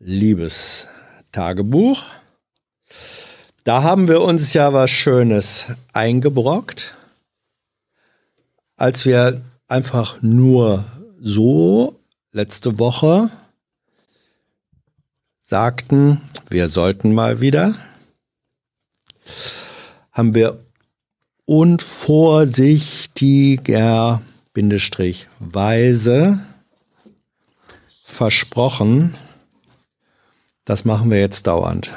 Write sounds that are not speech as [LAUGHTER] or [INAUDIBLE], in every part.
Liebestagebuch. Da haben wir uns ja was Schönes eingebrockt, als wir einfach nur so letzte Woche sagten, wir sollten mal wieder, haben wir unvorsichtiger Bindestrich weise versprochen, das machen wir jetzt dauernd.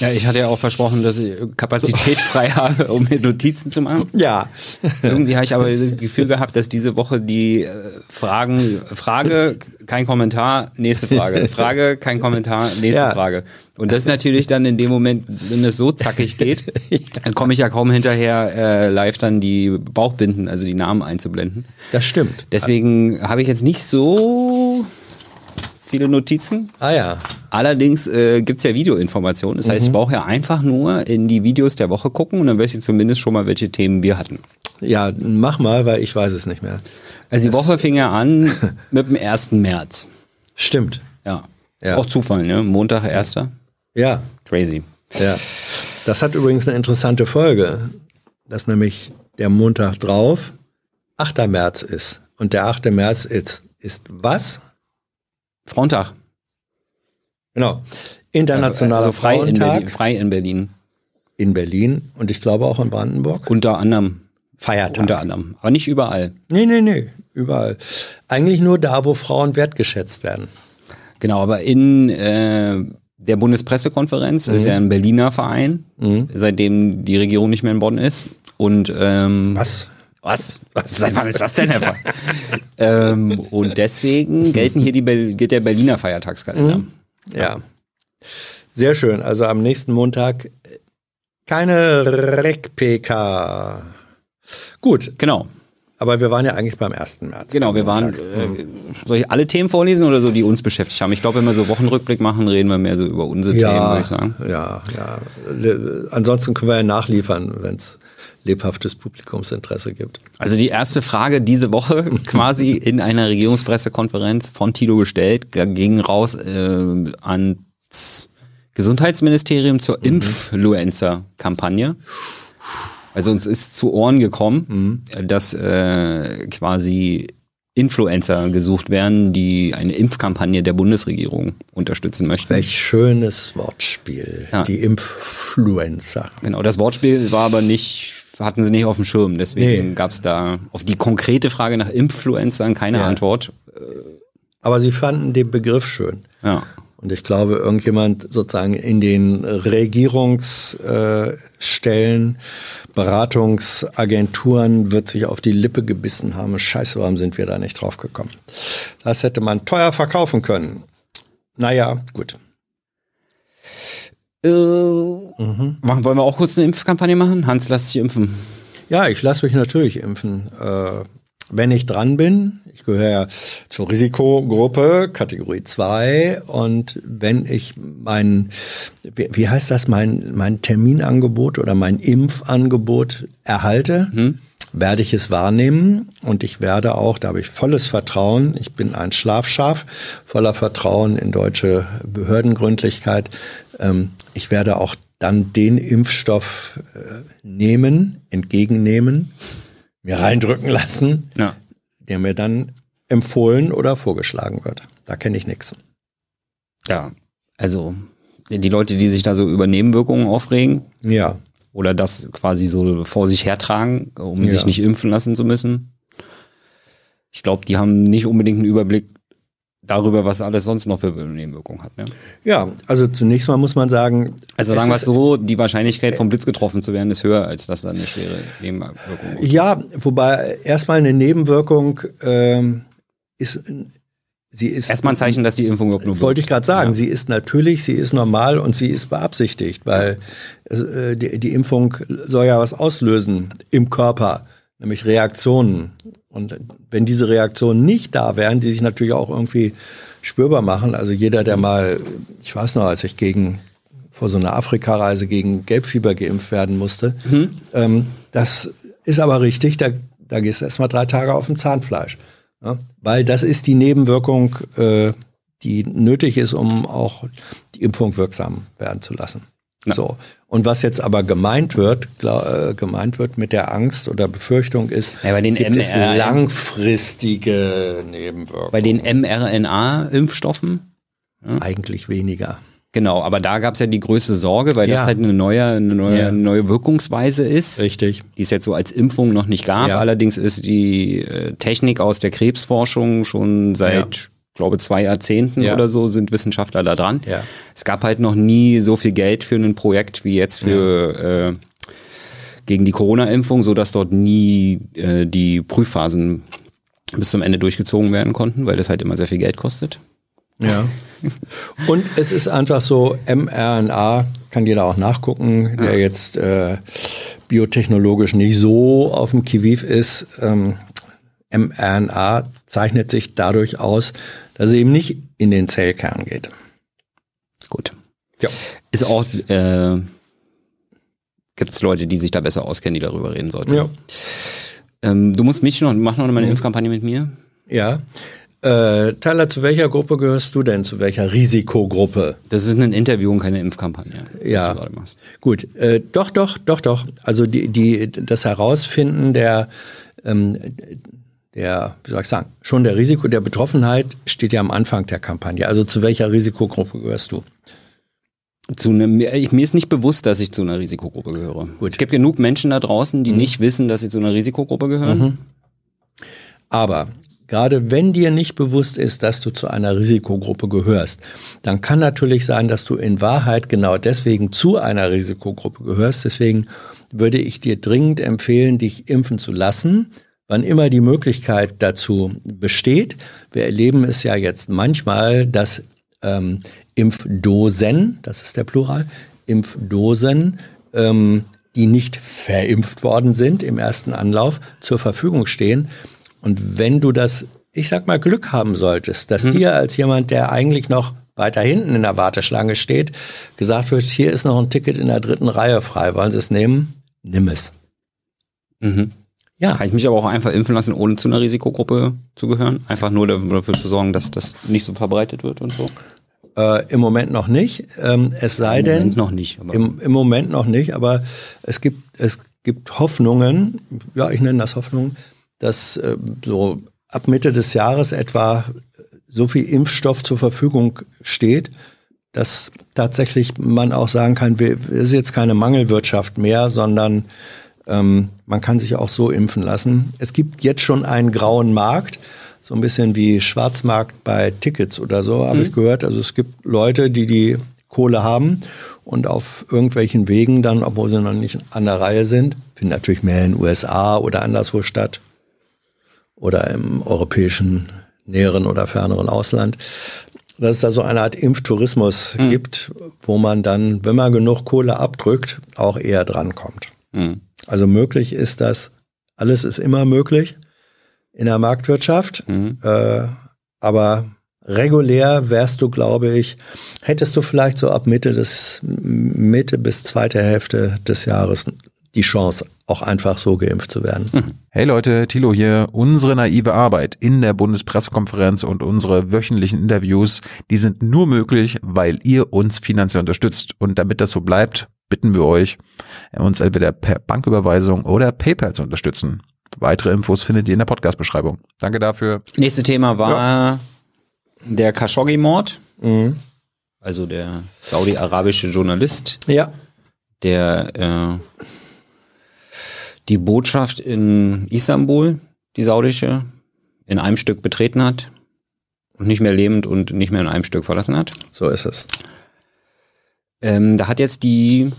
Ja, ich hatte ja auch versprochen, dass ich Kapazität [LAUGHS] frei habe, um mir Notizen zu machen. Ja. Irgendwie habe ich aber das Gefühl gehabt, dass diese Woche die äh, Fragen, Frage, kein Kommentar, nächste Frage, Frage, kein Kommentar, nächste Ja. Frage. Und das ist natürlich dann in dem Moment, wenn es so zackig geht, [LAUGHS] dann komme ich ja kaum hinterher, äh, live dann die Bauchbinden, also die Namen einzublenden. Das stimmt. Deswegen habe ich jetzt nicht so viele Notizen. Ah ja. Allerdings äh, gibt's ja Videoinformationen. Das heißt, ich brauche ja einfach nur in die Videos der Woche gucken und dann weiß ich zumindest schon mal, welche Themen wir hatten. Ja, mach mal, weil ich weiß es nicht mehr. Also die Woche fing ja an [LAUGHS] mit dem 1. März. Stimmt. Ja. Ja. Ist auch Zufall, ne? Montag 1. Ja, Crazy. ja. Das hat übrigens eine interessante Folge, dass nämlich der Montag drauf 8. März ist. Und der 8. März ist, ist was? Frauentag. Genau. Internationaler also frei in, Frauentag Berlin, frei in Berlin. in Berlin und ich glaube auch in Brandenburg. Unter anderem. Feiertag. Unter anderem. Aber nicht überall. Nee, nee, nee, überall. Eigentlich nur da, wo Frauen wertgeschätzt werden. Genau, aber in äh, der Bundespressekonferenz das ist ja ein Berliner Verein, seitdem die Regierung nicht mehr in Bonn ist. Und ähm, Was? Was? Seit wann ist das denn Fall? [LAUGHS] ähm, und deswegen gelten hier die gilt der Berliner Feiertagskalender. Ja. Sehr schön. Also am nächsten Montag keine Rec-PK. Gut, Genau. aber wir waren ja eigentlich beim 1. März. Genau, wir waren. Äh, soll ich alle Themen vorlesen oder so, die uns beschäftigt haben? Ich glaube, wenn wir so Wochenrückblick machen, reden wir mehr so über unsere Themen, würde Ja, ich sagen. ja, ja. Ansonsten können wir ja nachliefern, wenn es lebhaftes Publikumsinteresse gibt. Also die erste Frage diese Woche [LAUGHS] quasi in einer Regierungspressekonferenz von Tilo gestellt, ging raus äh, ans Gesundheitsministerium zur Influencer-Kampagne. Also uns ist zu Ohren gekommen, dass äh, quasi Influencer gesucht werden, die eine Impfkampagne der Bundesregierung unterstützen möchten. Welch schönes Wortspiel. Ja. Die Influencer. Genau, das Wortspiel war aber nicht, hatten sie nicht auf dem Schirm. Deswegen Nee. gab's da auf die konkrete Frage nach Influencern keine Ja. Antwort. Aber sie fanden den Begriff schön. Ja. Und ich glaube, irgendjemand sozusagen in den Regierungsstellen, Beratungsagenturen wird sich auf die Lippe gebissen haben. Scheiße, warum sind wir da nicht drauf gekommen? Das hätte man teuer verkaufen können. Naja, gut. Äh, machen, wollen wir auch kurz eine Impfkampagne machen? Hans, lass dich impfen. Ja, ich lasse mich natürlich impfen. Äh, wenn ich dran bin, ich gehöre ja zur Risikogruppe, Kategorie 2, und wenn ich mein, wie, heißt das, mein, mein Terminangebot oder mein Impfangebot erhalte, werde ich es wahrnehmen und ich werde auch, da habe ich volles Vertrauen, ich bin ein Schlafschaf, voller Vertrauen in deutsche Behördengründlichkeit, ähm, ich werde auch dann den Impfstoff äh, nehmen, entgegennehmen, mir reindrücken lassen, Ja. der mir dann empfohlen oder vorgeschlagen wird. Da kenne ich nichts. Ja. Also, die Leute, die sich da so über Nebenwirkungen aufregen Ja, oder das quasi so vor sich hertragen, um Ja. sich nicht impfen lassen zu müssen. Ich glaube, die haben nicht unbedingt einen Überblick darüber, was alles sonst noch für Nebenwirkungen hat. Ne? ja. Also zunächst mal muss man sagen, Also sagen wir es so, die Wahrscheinlichkeit vom Blitz getroffen zu werden ist höher, als dass da eine schwere Nebenwirkung ist. Ja, wobei erstmal eine Nebenwirkung ähm, ist, sie ist Erstmal ein Zeichen, dass die Impfung überhaupt Wollte ich gerade sagen, sie ist natürlich, sie ist normal und sie ist beabsichtigt, weil äh, die, die Impfung soll ja was auslösen im Körper, nämlich Reaktionen. Und wenn diese Reaktionen nicht da wären, die sich natürlich auch irgendwie spürbar machen, also jeder, der mal, ich weiß noch, als ich gegen vor so einer Afrikareise gegen Gelbfieber geimpft werden musste, ähm, das ist aber richtig, da, da gehst du erst mal drei Tage auf dem Zahnfleisch. Ja, weil das ist die Nebenwirkung, äh, die nötig ist, um auch die Impfung wirksam werden zu lassen. Ja. So. Und was jetzt aber gemeint wird, glaub, äh, gemeint wird mit der Angst oder Befürchtung ist, ja, bei den gibt es langfristige Nebenwirkungen. Bei den mRNA-Impfstoffen? Ja. Eigentlich weniger. Genau, aber da gab es ja die größte Sorge, weil ja. das halt eine neue, eine neue, ja. neue Wirkungsweise ist. Richtig. Die es jetzt so als Impfung noch nicht gab. Ja. Allerdings ist die äh, Technik aus der Krebsforschung schon seit glaube zwei Jahrzehnten ja. oder so sind Wissenschaftler da dran. Ja. Es gab halt noch nie so viel Geld für ein Projekt wie jetzt für ja. äh, gegen die Corona-Impfung, so dass dort nie äh, die Prüfphasen bis zum Ende durchgezogen werden konnten, weil das halt immer sehr viel Geld kostet. Ja. [LAUGHS] Und es ist einfach so, mRNA kann jeder auch nachgucken, der jetzt äh, biotechnologisch nicht so auf dem Kiviv ist. Ähm, mRNA zeichnet sich dadurch aus, dass es eben nicht in den Zellkern geht. Gut. Ja. Ist auch, äh, gibt es Leute, die sich da besser auskennen, die darüber reden sollten. Ja. Ähm, du musst mich noch, mach noch mal eine mhm. Impfkampagne mit mir. Ja. Äh, Tyler, zu welcher Gruppe gehörst du denn? Zu welcher Risikogruppe? Das ist ein Interview und keine Impfkampagne. Ja. Gut. Äh, doch, doch, doch, doch. Also die, die, das Herausfinden der ähm, der, wie soll ich sagen, schon der Risiko der Betroffenheit steht ja am Anfang der Kampagne. Also zu welcher Risikogruppe gehörst du? Zu einem, mir ist nicht bewusst, dass ich zu einer Risikogruppe gehöre. Gut. Es gibt genug Menschen da draußen, die mhm. nicht wissen, dass sie zu einer Risikogruppe gehören. Mhm. Aber gerade wenn dir nicht bewusst ist, dass du zu einer Risikogruppe gehörst, dann kann natürlich sein, dass du in Wahrheit genau deswegen zu einer Risikogruppe gehörst. Deswegen würde ich dir dringend empfehlen, dich impfen zu lassen wann immer die Möglichkeit dazu besteht. Wir erleben es ja jetzt manchmal, dass ähm, Impfdosen, das ist der Plural, Impfdosen, ähm, die nicht verimpft worden sind im ersten Anlauf, zur Verfügung stehen. Und wenn du das, ich sag mal, Glück haben solltest, dass mhm. dir als jemand, der eigentlich noch weiter hinten in der Warteschlange steht, gesagt wird, hier ist noch ein Ticket in der dritten Reihe frei, wollen Sie es nehmen? Nimm es. Mhm. Ja. Kann ich mich aber auch einfach impfen lassen, ohne zu einer Risikogruppe zu gehören? Einfach nur dafür zu sorgen, dass das nicht so verbreitet wird und so? Äh, Im Moment noch nicht. Ähm, es sei Im denn. Im Moment noch nicht. Im, Im Moment noch nicht, aber es gibt, es gibt Hoffnungen, ja, ich nenne das Hoffnungen, dass äh, so ab Mitte des Jahres etwa so viel Impfstoff zur Verfügung steht, dass tatsächlich man auch sagen kann, wir, es ist jetzt keine Mangelwirtschaft mehr, sondern ähm, man kann sich auch so impfen lassen. Es gibt jetzt schon einen grauen Markt, so ein bisschen wie Schwarzmarkt bei Tickets oder so, habe mhm. ich gehört. Also es gibt Leute, die die Kohle haben und auf irgendwelchen Wegen dann, obwohl sie noch nicht an der Reihe sind, finden natürlich mehr in den USA oder anderswo statt oder im europäischen näheren oder ferneren Ausland, dass es da so eine Art Impftourismus mhm. gibt, wo man dann, wenn man genug Kohle abdrückt, auch eher drankommt. Mhm. Also möglich ist das, alles ist immer möglich in der Marktwirtschaft, mhm. äh, aber regulär wärst du, glaube ich, hättest du vielleicht so ab Mitte des Mitte bis zweite Hälfte des Jahres die Chance, auch einfach so geimpft zu werden. Mhm. Hey Leute, Thilo hier. Unsere naive Arbeit in der Bundespressekonferenz und unsere wöchentlichen Interviews, die sind nur möglich, weil ihr uns finanziell unterstützt. Und damit das so bleibt, bitten wir euch, uns entweder per Banküberweisung oder PayPal zu unterstützen. Weitere Infos findet ihr in der Podcast-Beschreibung. Danke dafür. Nächstes Thema war ja. der Khashoggi-Mord. Mhm. Also der saudi-arabische Journalist. Ja. Der äh, die Botschaft in Istanbul, die saudische, in einem Stück betreten hat und nicht mehr lebend und nicht mehr in einem Stück verlassen hat. So ist es. Ähm, da hat jetzt die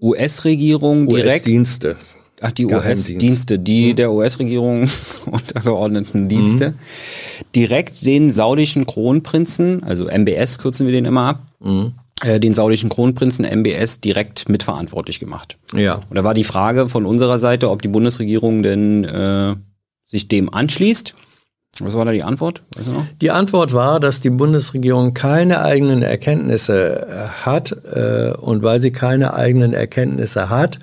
US-Regierung direkt. US-Dienste. Ach, die US-Dienste, die mhm. der US-Regierung [LAUGHS] untergeordneten Dienste, mhm. direkt den saudischen Kronprinzen, also MBS kürzen wir den immer ab, mhm. äh, den saudischen Kronprinzen MBS direkt mitverantwortlich gemacht. Ja. Und da war die Frage von unserer Seite, ob die Bundesregierung denn äh, sich dem anschließt was war da die Antwort? Weißt du? Die Antwort war, dass die Bundesregierung keine eigenen Erkenntnisse äh, hat äh, und weil sie keine eigenen Erkenntnisse hat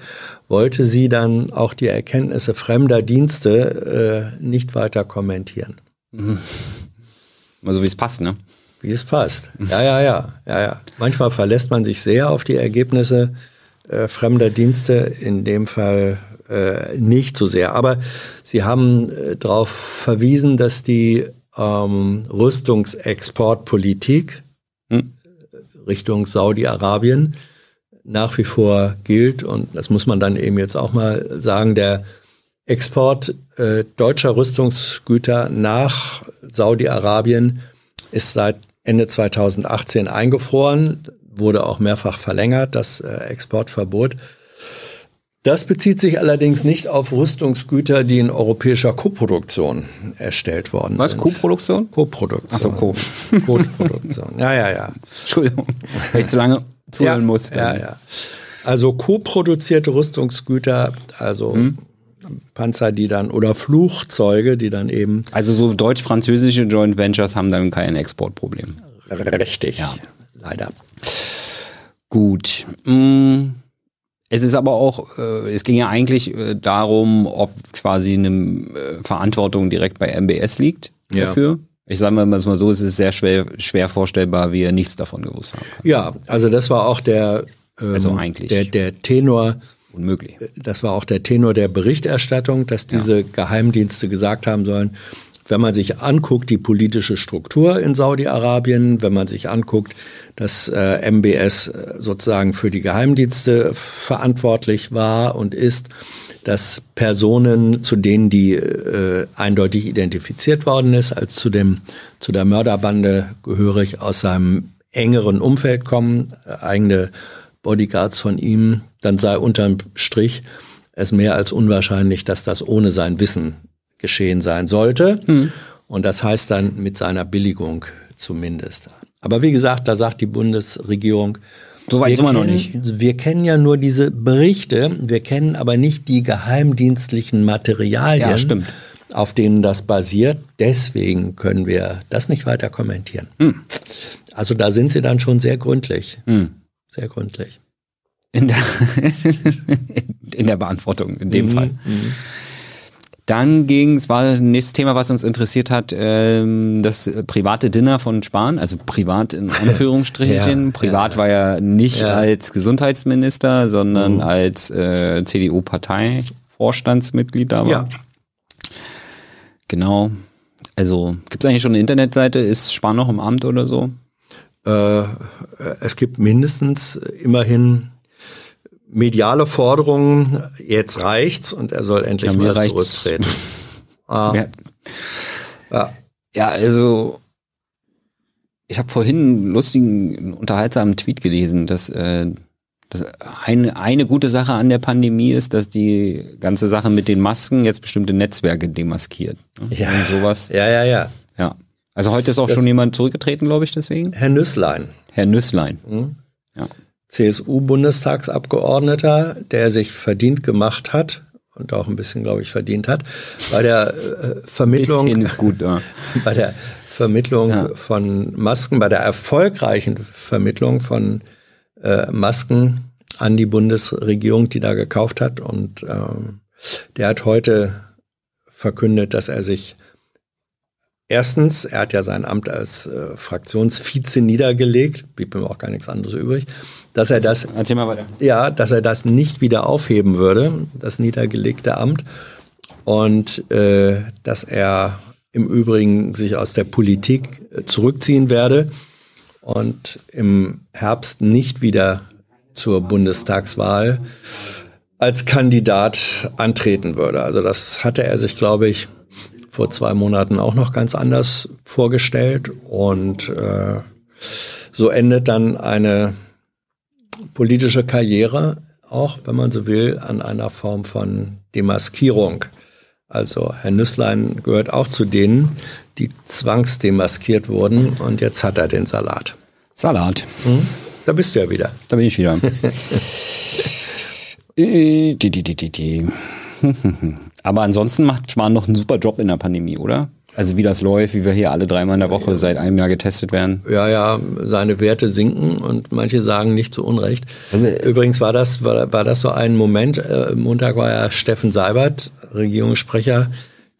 wollte sie dann auch die Erkenntnisse fremder Dienste äh, nicht weiter kommentieren. Also wie es passt, ne? Wie es passt. Ja, ja, ja, ja, ja. Manchmal verlässt man sich sehr auf die Ergebnisse äh, fremder Dienste, in dem Fall äh, nicht so sehr. Aber Sie haben äh, darauf verwiesen, dass die ähm, Rüstungsexportpolitik Hm. Richtung Saudi-Arabien nach wie vor gilt. Und das muss man dann eben jetzt auch mal sagen, der Export äh, deutscher Rüstungsgüter nach Saudi-Arabien ist seit Ende 2018 eingefroren, wurde auch mehrfach verlängert, das äh, Exportverbot. Das bezieht sich allerdings nicht auf Rüstungsgüter, die in europäischer Koproduktion erstellt worden Was? sind. Co-Produktion? Koproduktion. Ach so, Co. [LAUGHS] Koproduktion. Ja, ja, ja. Entschuldigung, weil ich zu lange zuhören ja, muss. Ja, ja. Also co-produzierte Rüstungsgüter, also Hm? Panzer, die dann oder Flugzeuge, die dann eben Also so deutsch-französische Joint Ventures haben dann kein Exportproblem. richtig, Ja. leider. Gut. Mm, Es ist aber auch, äh, es ging ja eigentlich äh, darum, ob quasi eine äh, Verantwortung direkt bei MBS liegt Ja. dafür. Ich sage mal mal so, es ist sehr schwer, schwer vorstellbar, wie er nichts davon gewusst haben kann. Ja, also das war auch der, ähm, Also eigentlich. der, der Tenor, Unmöglich. das war auch der Tenor der Berichterstattung, dass diese Geheimdienste gesagt haben sollen, wenn man sich anguckt, die politische Struktur in Saudi-Arabien, wenn man sich anguckt, dass äh, MBS äh, sozusagen für die Geheimdienste verantwortlich war und ist, dass Personen, zu denen die äh, eindeutig identifiziert worden ist, als zu dem zu der Mörderbande gehörig aus seinem engeren Umfeld kommen, äh, eigene Bodyguards von ihm, dann sei unterm Strich es mehr als unwahrscheinlich, dass das ohne sein Wissen geschehen sein sollte. Und das heißt dann mit seiner Billigung zumindest. Aber wie gesagt, da sagt die Bundesregierung, So weit wir sind wir noch kennen- nicht. Wir kennen ja nur diese Berichte, wir kennen aber nicht die geheimdienstlichen Materialien, Ja, stimmt. auf denen das basiert. Deswegen können wir das nicht weiter kommentieren. Hm. Also da sind sie dann schon sehr gründlich. Sehr gründlich. In der, [LAUGHS] in der Beantwortung, in Mhm. dem Fall. Dann ging es, war das nächste Thema, was uns interessiert hat, ähm, das private Dinner von Spahn, also privat in [LAUGHS] Anführungsstrichen. Ja, privat ja. war ja nicht Ja. als Gesundheitsminister, sondern als äh, CDU-Parteivorstandsmitglied da war. Ja. Genau. Also gibt es eigentlich schon eine Internetseite? Ist Spahn noch im Amt oder so? Äh, es gibt mindestens immerhin mediale Forderungen, jetzt reicht's und er soll endlich Ja, mal zurücktreten. [LAUGHS] Ah, Ja. ja. Ja, also ich habe vorhin einen lustigen, unterhaltsamen Tweet gelesen, dass, äh, dass eine, eine gute Sache an der Pandemie ist, dass die ganze Sache mit den Masken jetzt bestimmte Netzwerke demaskiert. ne? Ja. Und sowas. ja, ja, ja. Ja. Also heute ist auch schon jemand zurückgetreten, glaube ich, deswegen. Herr Nüsslein, Herr Nüsslein. Mhm. Ja. CSU-Bundestagsabgeordneter, der sich verdient gemacht hat und auch ein bisschen, glaube ich, verdient hat, bei der äh, Vermittlung Bisschen ist gut, ja. [LAUGHS] bei der Vermittlung Ja. von Masken, bei der erfolgreichen Vermittlung von äh, Masken an die Bundesregierung, die da gekauft hat. Und ähm, der hat heute verkündet, dass er sich erstens, er hat ja sein Amt als äh, Fraktionsvize niedergelegt, blieb ihm auch gar nichts anderes übrig, dass er das Erzähl mal weiter. ja, dass er das nicht wieder aufheben würde, das niedergelegte Amt. Und äh, dass er im Übrigen sich aus der Politik äh, zurückziehen werde und im Herbst nicht wieder zur Bundestagswahl als Kandidat antreten würde. Also das hatte er sich, glaube ich, vor zwei Monaten auch noch ganz anders vorgestellt. Und äh, so endet dann eine politische Karriere, auch wenn man so will, an einer Form von Demaskierung. Also Herr Nüsslein gehört auch zu denen, die zwangsdemaskiert wurden und jetzt hat er den Salat. Salat. Da bist du ja wieder. Da bin ich wieder. Die, die, die, die, die. Aber ansonsten macht Spahn noch einen super Job in der Pandemie, oder? Also wie das läuft, wie wir hier alle dreimal in der Woche seit einem Jahr getestet werden. Ja, ja, seine Werte sinken und manche sagen nicht zu Unrecht. Also, Übrigens war das, war, war das so ein Moment, äh, Montag war ja Steffen Seibert, Regierungssprecher,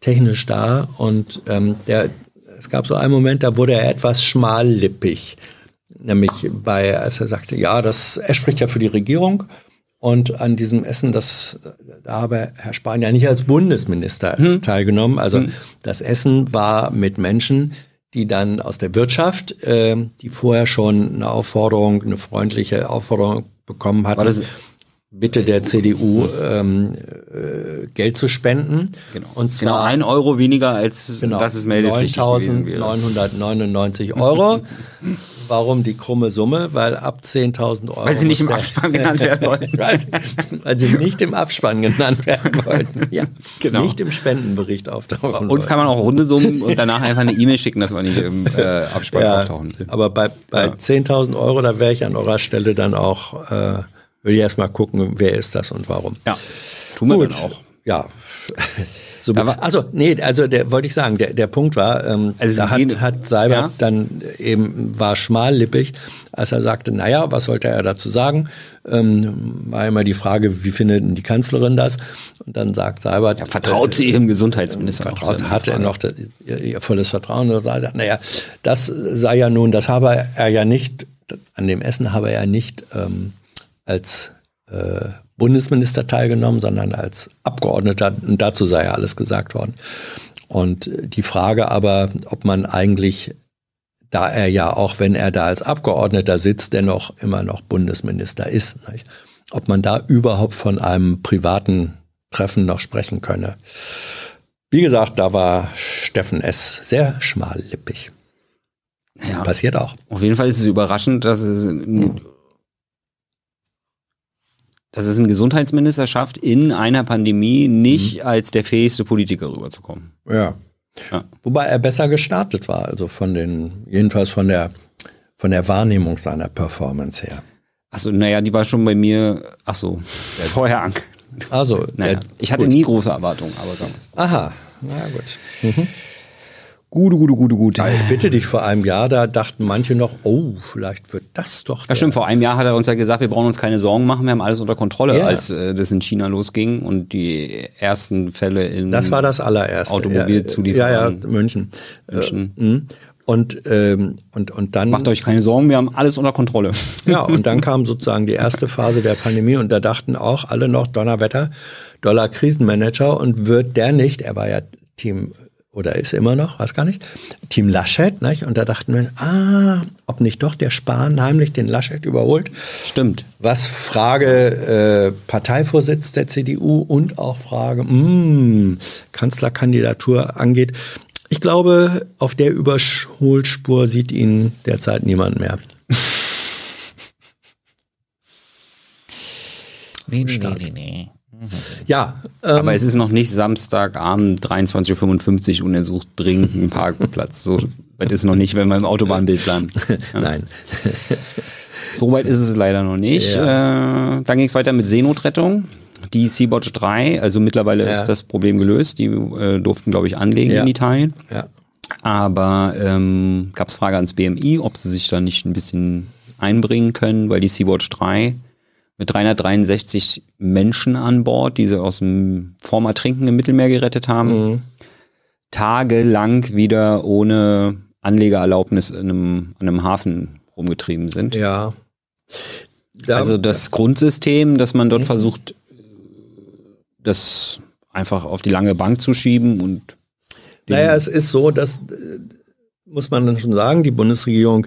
technisch da und ähm, der, es gab so einen Moment, da wurde er etwas schmallippig. Nämlich bei, als er sagte, ja, das, er spricht ja für die Regierung und an diesem Essen, das, da habe Herr Spahn ja nicht als Bundesminister teilgenommen. Also das Essen war mit Menschen, die dann aus der Wirtschaft, äh, die vorher schon eine Aufforderung, eine freundliche Aufforderung bekommen hatten, das- bitte der CDU ähm, äh, Geld zu spenden. Genau. Und Genau, zwar ein Euro weniger als Genau, das ist meldepflichtig gewesen wäre. 9.999 Euro. [LAUGHS] Warum die krumme Summe? Weil ab 10.000 Euro. Weil sie nicht im Abspann genannt werden wollten. [LAUGHS] weil, sie, nicht im Abspann genannt werden wollten. Ja, Genau. Nicht im Spendenbericht auftauchen. Uns kann man auch runde Summen und danach einfach eine E-Mail schicken, dass wir nicht im äh, Abspann ja, auftauchen. aber bei, bei 10.000 Euro, da wäre ich an eurer Stelle dann auch, äh, will ich erstmal gucken, wer ist das und warum. Ja, tun wir dann auch. Ja. So, war- also, nee, also der wollte ich sagen, der, der Punkt war, ähm, Also da hat, hat Seibert Ja. dann eben, war schmallippig, als er sagte, naja, was sollte er dazu sagen? Ähm, war immer die Frage, wie findet denn die Kanzlerin das? Und dann sagt Seibert, Ja, vertraut sie ihrem Gesundheitsminister noch? vertraut, ja hatte er noch das, ihr, ihr volles Vertrauen. Und sagt, naja, das sei ja nun, das habe er ja nicht, an dem Essen habe er ja nicht ähm, als äh, Bundesminister teilgenommen, sondern als Abgeordneter. Und dazu sei ja alles gesagt worden. Und die Frage aber, ob man eigentlich, da er ja auch, wenn er da als Abgeordneter sitzt, dennoch immer noch Bundesminister ist, nicht? ob man da überhaupt von einem privaten Treffen noch sprechen könne. Wie gesagt, da war Steffen S. sehr schmallippig. Ja. Passiert auch. Auf jeden Fall ist es überraschend, dass es, ein- dass es ein Gesundheitsminister schafft, in einer Pandemie nicht als der fähigste Politiker rüberzukommen. Ja. Ja. Wobei er besser gestartet war, also von den, jedenfalls von der, von der Wahrnehmung seiner Performance her. Achso, naja, die war schon bei mir, ach so, vorher an. Also, Naja, der- ich hatte gut. nie große Erwartungen, aber sagen wir es. Aha, na gut. Gute, gute, gute, gute. Ja, ich bitte dich, vor einem Jahr, da dachten manche noch, oh, vielleicht wird das doch. Ja, der- stimmt, vor einem Jahr hat er uns ja gesagt, wir brauchen uns keine Sorgen machen, wir haben alles unter Kontrolle, Ja. als äh, das in China losging und die ersten Fälle in Das war das allererste. Automobilzulieferer. Ja, ja, München. München. Äh, mh. und, ähm, und, und dann. Macht euch keine Sorgen, wir haben alles unter Kontrolle. [LAUGHS] Ja, und dann [LAUGHS] kam sozusagen die erste Phase der Pandemie und da dachten auch alle noch Donnerwetter, Dollar Krisenmanager und wird der nicht, er war ja Team oder ist immer noch, weiß gar nicht, Team Laschet, nicht? Und da dachten wir, ah, ob nicht doch der Spahn heimlich den Laschet überholt. Stimmt. Was Frage äh, Parteivorsitz der CDU und auch Frage mh, Kanzlerkandidatur angeht. Ich glaube, auf der Überholspur sieht ihn derzeit niemand mehr. [LAUGHS] Nee, nee, nee, nee, nee. Ja, ähm, Aber es ist noch nicht Samstagabend 23.55 Uhr und er sucht dringend einen Parkplatz. So weit ist es noch nicht, wenn wir im Autobahnbild bleiben. [LAUGHS] nein. So weit ist es leider noch nicht. Äh, dann ging es weiter mit Seenotrettung. Die Sea-Watch 3, also mittlerweile Ja. ist das Problem gelöst. Die äh, durften, glaube ich, anlegen Ja. in Italien. Ja. Aber ähm, gab es Frage ans BMI, ob sie sich da nicht ein bisschen einbringen können, weil die Sea-Watch 3 mit 363 Menschen an Bord, die sie aus dem vorm Ertrinken im Mittelmeer gerettet haben, tagelang wieder ohne Anlegererlaubnis in einem, an einem Hafen rumgetrieben sind. Ja. Da, Also das Grundsystem, dass man dort versucht, das einfach auf die lange Bank zu schieben und naja, es ist so, dass, äh, muss man dann schon sagen, die Bundesregierung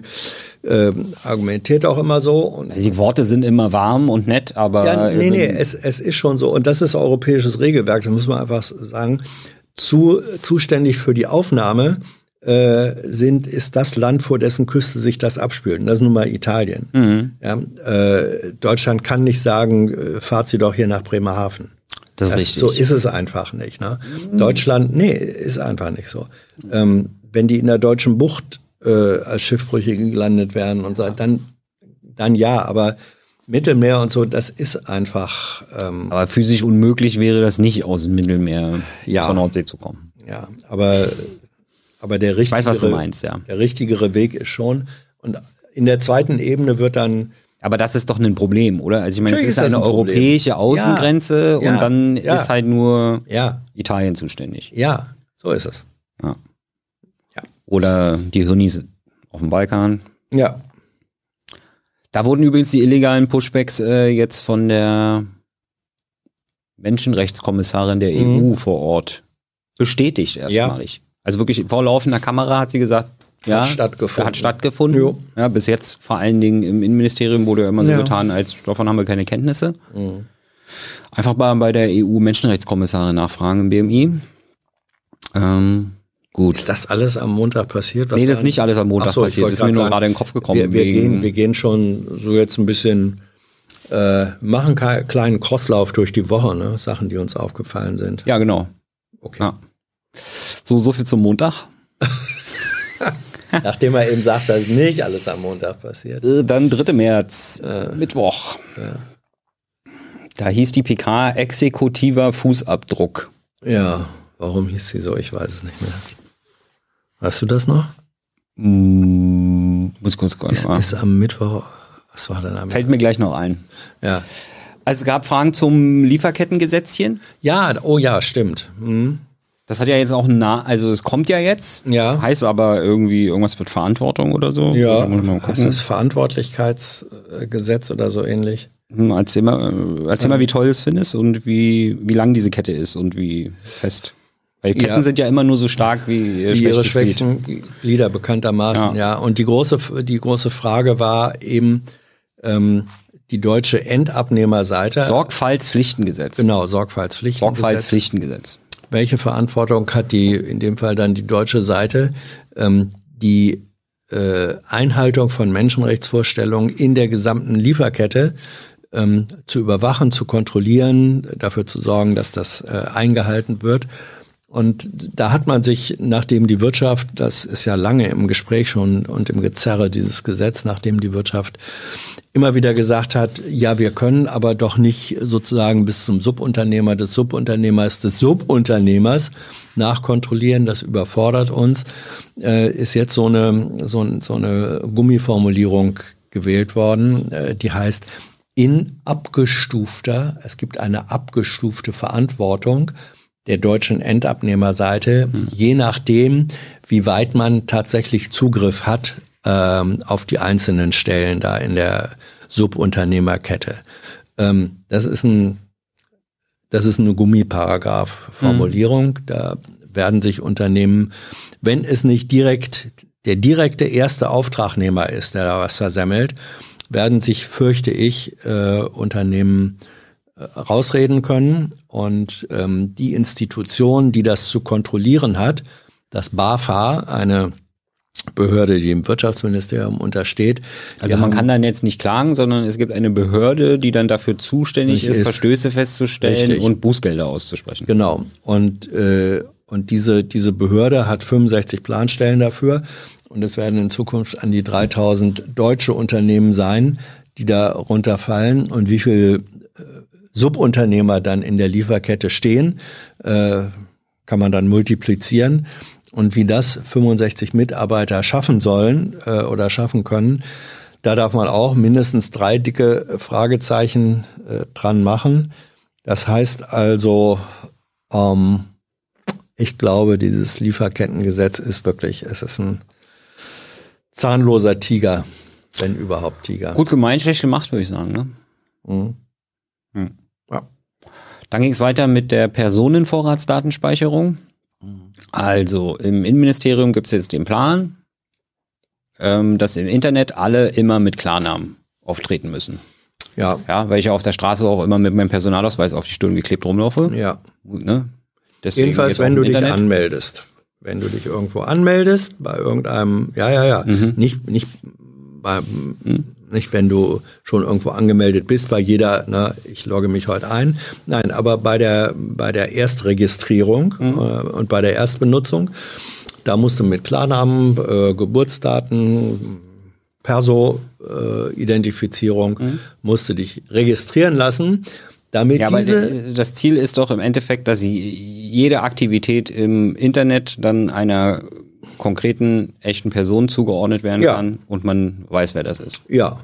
ähm, argumentiert auch immer so. Und also die Worte sind immer warm und nett, aber Ja, nee, äh, nee, es, es ist schon so. Und das ist europäisches Regelwerk, das muss man einfach sagen. Zu, zuständig für die Aufnahme äh, sind, ist das Land, vor dessen Küste sich das abspült. Und das ist nun mal Italien. Mhm. Ja, äh, Deutschland kann nicht sagen, äh, fahrt sie doch hier nach Bremerhaven. Das ist richtig. So ist es einfach nicht. Ne? Deutschland, nee, ist einfach nicht so. Ähm, wenn die in der deutschen Bucht äh, als Schiffbrüchige gelandet werden und so, dann, dann ja, aber Mittelmeer und so, das ist einfach, ähm, aber physisch unmöglich wäre das nicht aus dem Mittelmeer Ja. zur Nordsee zu kommen. ja, aber Aber der Ich richtigere, weiß, was du meinst, ja. der richtigere Weg ist schon. Und in der zweiten Ebene wird dann Aber das ist doch ein Problem, oder? Also ich meine, es ist ist eine ein europäische Außengrenze Ja, und dann ja. ist halt nur ja, Italien zuständig. ja, so ist es. Ja. Ja. Oder die Hirnis auf dem Balkan. Ja, Da wurden übrigens die illegalen Pushbacks äh, jetzt von der Menschenrechtskommissarin der Mhm. EU vor Ort bestätigt erstmalig. Also wirklich vor laufender Kamera hat sie gesagt, ja, stattgefunden. hat stattgefunden. Jo. Ja, bis jetzt vor allen Dingen im Innenministerium wurde ja immer so Ja. getan, als davon haben wir keine Kenntnisse. Mhm. Einfach mal bei der EU-Menschenrechtskommissarin nachfragen im BMI. Ähm, gut. ist das alles am Montag passiert? Was Nee, das ist nicht alles am Montag so, passiert. Das ist mir nur sagen, gerade in den Kopf gekommen. Wir, wir, gehen, wir gehen schon so jetzt ein bisschen, äh, machen keinen kleinen Crosslauf durch die Woche, ne? Sachen, die uns aufgefallen sind. ja, genau. Okay. Ja. So, so viel zum Montag. [LAUGHS] Nachdem er eben sagt, dass nicht alles am Montag passiert. Äh, Dann 3. März, Mittwoch. Da hieß die PK exekutiver Fußabdruck. Ja, warum hieß sie so? Ich weiß es nicht mehr. Weißt du das noch? Hm, muss ich kurz Ist, gucken. ist am Mittwoch, was war denn am Fällt mir gleich noch ein. Ja. Also es gab Fragen zum Lieferkettengesetzchen. Ja, oh ja, stimmt. Hm. Das hat ja jetzt auch ein Na also es kommt ja jetzt. Ja. Heißt aber irgendwie irgendwas mit Verantwortung oder so. Ja, heißt das Verantwortlichkeitsgesetz oder so ähnlich? Hm, Erzähl mal, äh, erzähl mal, wie toll du es findest und wie, wie lang diese Kette ist und wie fest. Weil Ketten Ja. sind ja immer nur so stark wie ihr Wie ihre schwächstes Glied. schwächsten Glieder bekanntermaßen, Ja. ja. Und die große, die große Frage war eben ähm, die deutsche Endabnehmerseite. Sorgfaltspflichtengesetz. Genau, Sorgfaltspflicht. Sorgfaltspflichtengesetz. Welche Verantwortung hat die, in dem Fall dann die deutsche Seite, ähm, die äh, Einhaltung von Menschenrechtsvorstellungen in der gesamten Lieferkette ähm, zu überwachen, zu kontrollieren, dafür zu sorgen, dass das äh, eingehalten wird. Und da hat man sich, nachdem die Wirtschaft, das ist ja lange im Gespräch schon und im Gezerre dieses Gesetz, nachdem die Wirtschaft immer wieder gesagt hat, ja, wir können aber doch nicht sozusagen bis zum Subunternehmer des Subunternehmers des Subunternehmers nachkontrollieren, das überfordert uns, äh, ist jetzt so eine, so, so eine Gummiformulierung gewählt worden, äh, die heißt, in abgestufter, es gibt eine abgestufte Verantwortung der deutschen Endabnehmerseite, je nachdem, wie weit man tatsächlich Zugriff hat ähm, auf die einzelnen Stellen da in der Subunternehmerkette. Ähm, das ist ein das ist eine Gummiparagraph-Formulierung. Da werden sich Unternehmen, wenn es nicht direkt der direkte erste Auftragnehmer ist, der da was versemmelt, werden sich, fürchte ich, äh, Unternehmen rausreden können. Und ähm, die Institution, die das zu kontrollieren hat, das BAFA, eine Behörde, die dem Wirtschaftsministerium untersteht. Also man kann dann jetzt nicht klagen, sondern es gibt eine Behörde, die dann dafür zuständig ist, ist. Verstöße festzustellen Richtig. und Bußgelder auszusprechen. Genau. Und, äh, und diese, diese Behörde hat 65 Planstellen dafür. Und es werden in Zukunft an die 3000 deutsche Unternehmen sein, die da runterfallen. Und wie viel äh, Subunternehmer dann in der Lieferkette stehen, äh, kann man dann multiplizieren. Und wie das 65 Mitarbeiter schaffen sollen äh, oder schaffen können, da darf man auch mindestens drei dicke Fragezeichen äh, dran machen. Das heißt also, ähm, ich glaube, dieses Lieferkettengesetz ist wirklich, es ist ein zahnloser Tiger, wenn überhaupt Tiger. Gut gemeint, schlecht gemacht, würde ich sagen. Ne? Mhm. Hm. Dann ging es weiter mit der Personenvorratsdatenspeicherung. Also im Innenministerium gibt es jetzt den Plan, ähm, dass im Internet alle immer mit Klarnamen auftreten müssen. Ja, Ja, weil ich ja auf der Straße auch immer mit meinem Personalausweis auf die Stirn geklebt rumlaufe. ja. Ne? Deswegen Jedenfalls, wenn du dich Internet. anmeldest. Wenn du dich irgendwo anmeldest, bei irgendeinem, ja, ja, ja, Mhm. nicht, nicht, bei, nicht wenn du schon irgendwo angemeldet bist, bei jeder, na, ich logge mich heute ein. Nein, aber bei der, bei der Erstregistrierung Mhm. äh, und bei der Erstbenutzung, da musst du mit Klarnamen, äh, Geburtsdaten, Perso-Identifizierung, Mhm. musst du dich registrieren lassen, damit Ja, diese äh, das Ziel ist doch im Endeffekt, dass sie jede Aktivität im Internet dann einer konkreten, echten Personen zugeordnet werden Ja. kann und man weiß, wer das ist. Ja.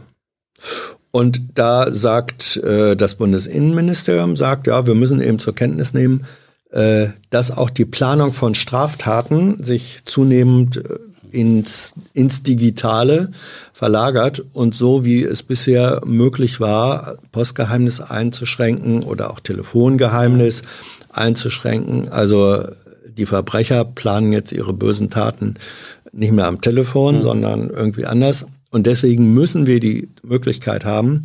Und da sagt äh, das Bundesinnenministerium, sagt, ja, wir müssen eben zur Kenntnis nehmen, äh, dass auch die Planung von Straftaten sich zunehmend äh, ins, ins Digitale verlagert und so wie es bisher möglich war, Postgeheimnis einzuschränken oder auch Telefongeheimnis einzuschränken. Also die Verbrecher planen jetzt ihre bösen Taten nicht mehr am Telefon, sondern irgendwie anders. Und deswegen müssen wir die Möglichkeit haben,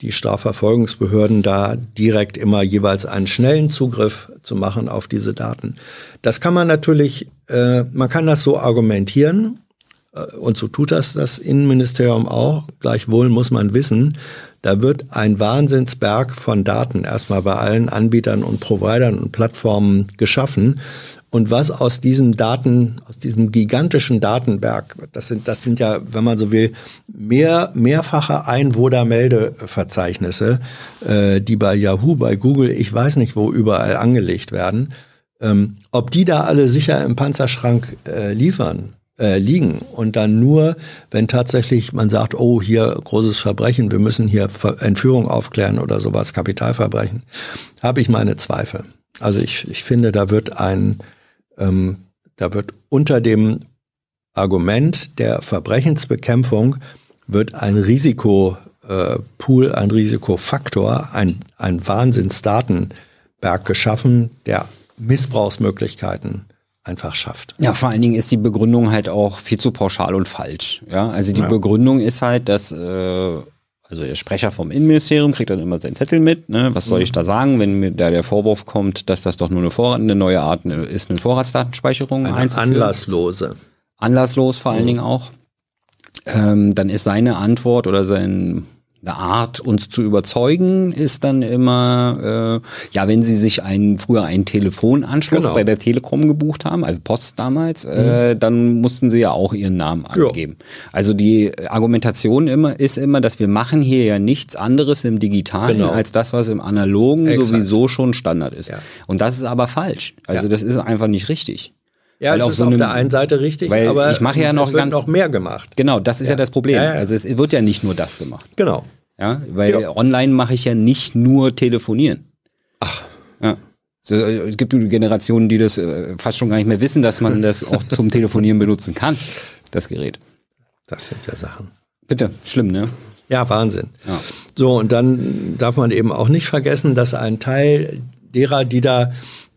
die Strafverfolgungsbehörden da direkt immer jeweils einen schnellen Zugriff zu machen auf diese Daten. Das kann man natürlich, äh, man kann das so argumentieren, äh, und so tut das das Innenministerium auch. Gleichwohl muss man wissen, da wird ein Wahnsinnsberg von Daten erstmal bei allen Anbietern und Providern und Plattformen geschaffen. Und was aus diesen Daten, aus diesem gigantischen Datenberg, das sind, das sind ja, wenn man so will, mehr, mehrfache Einwohnermeldeverzeichnisse, äh, die bei Yahoo, bei Google, ich weiß nicht wo überall angelegt werden, ähm, ob die da alle sicher im Panzerschrank äh, liefern, äh, liegen und dann nur, wenn tatsächlich man sagt, oh, hier großes Verbrechen, wir müssen hier Entführung aufklären oder sowas, Kapitalverbrechen, habe ich meine Zweifel. Also ich, ich finde, da wird ein, ähm, da wird unter dem Argument der Verbrechensbekämpfung wird ein Risikopool, äh, ein Risikofaktor, ein, ein Wahnsinnsdatenberg geschaffen, der Missbrauchsmöglichkeiten einfach schafft. Ja, vor allen Dingen ist die Begründung halt auch viel zu pauschal und falsch. Ja, also die Begründung ist halt, dass äh, also der Sprecher vom Innenministerium kriegt dann immer seinen Zettel mit. Ne? Was soll ich da sagen, wenn mir da der Vorwurf kommt, dass das doch nur eine, Vorrat eine neue Art ist, eine Vorratsdatenspeicherung Eine einzuführen? anlasslose. anlasslos vor allen Dingen auch. Ähm, dann ist seine Antwort oder seine Art, uns zu überzeugen, ist dann immer, äh, ja, wenn Sie sich einen, früher einen Telefonanschluss Genau. bei der Telekom gebucht haben, also Post damals, äh, dann mussten Sie ja auch Ihren Namen angeben. Also die Argumentation immer ist immer, dass wir machen hier ja nichts anderes im Digitalen Genau. als das, was im Analogen Exakt. sowieso schon Standard ist. Ja. Und das ist aber falsch. Also Ja. das ist einfach nicht richtig. Ja, Weil es auf ist so auf der einen Seite richtig, weil aber ich mache ja noch es wird ganz- noch mehr gemacht. Genau, das ist ja, das Problem. Ja, ja. Also es wird ja nicht nur das gemacht. Genau. Ja, weil Ja. online mache ich ja nicht nur telefonieren. Ach. Ja. So, äh, es gibt Generationen, die das äh, fast schon gar nicht mehr wissen, dass man das auch zum Telefonieren benutzen kann, das Gerät. Das sind ja Sachen. Bitte, schlimm, ne? Ja, Wahnsinn. Ja. So, und dann darf man eben auch nicht vergessen, dass ein Teil derer, die da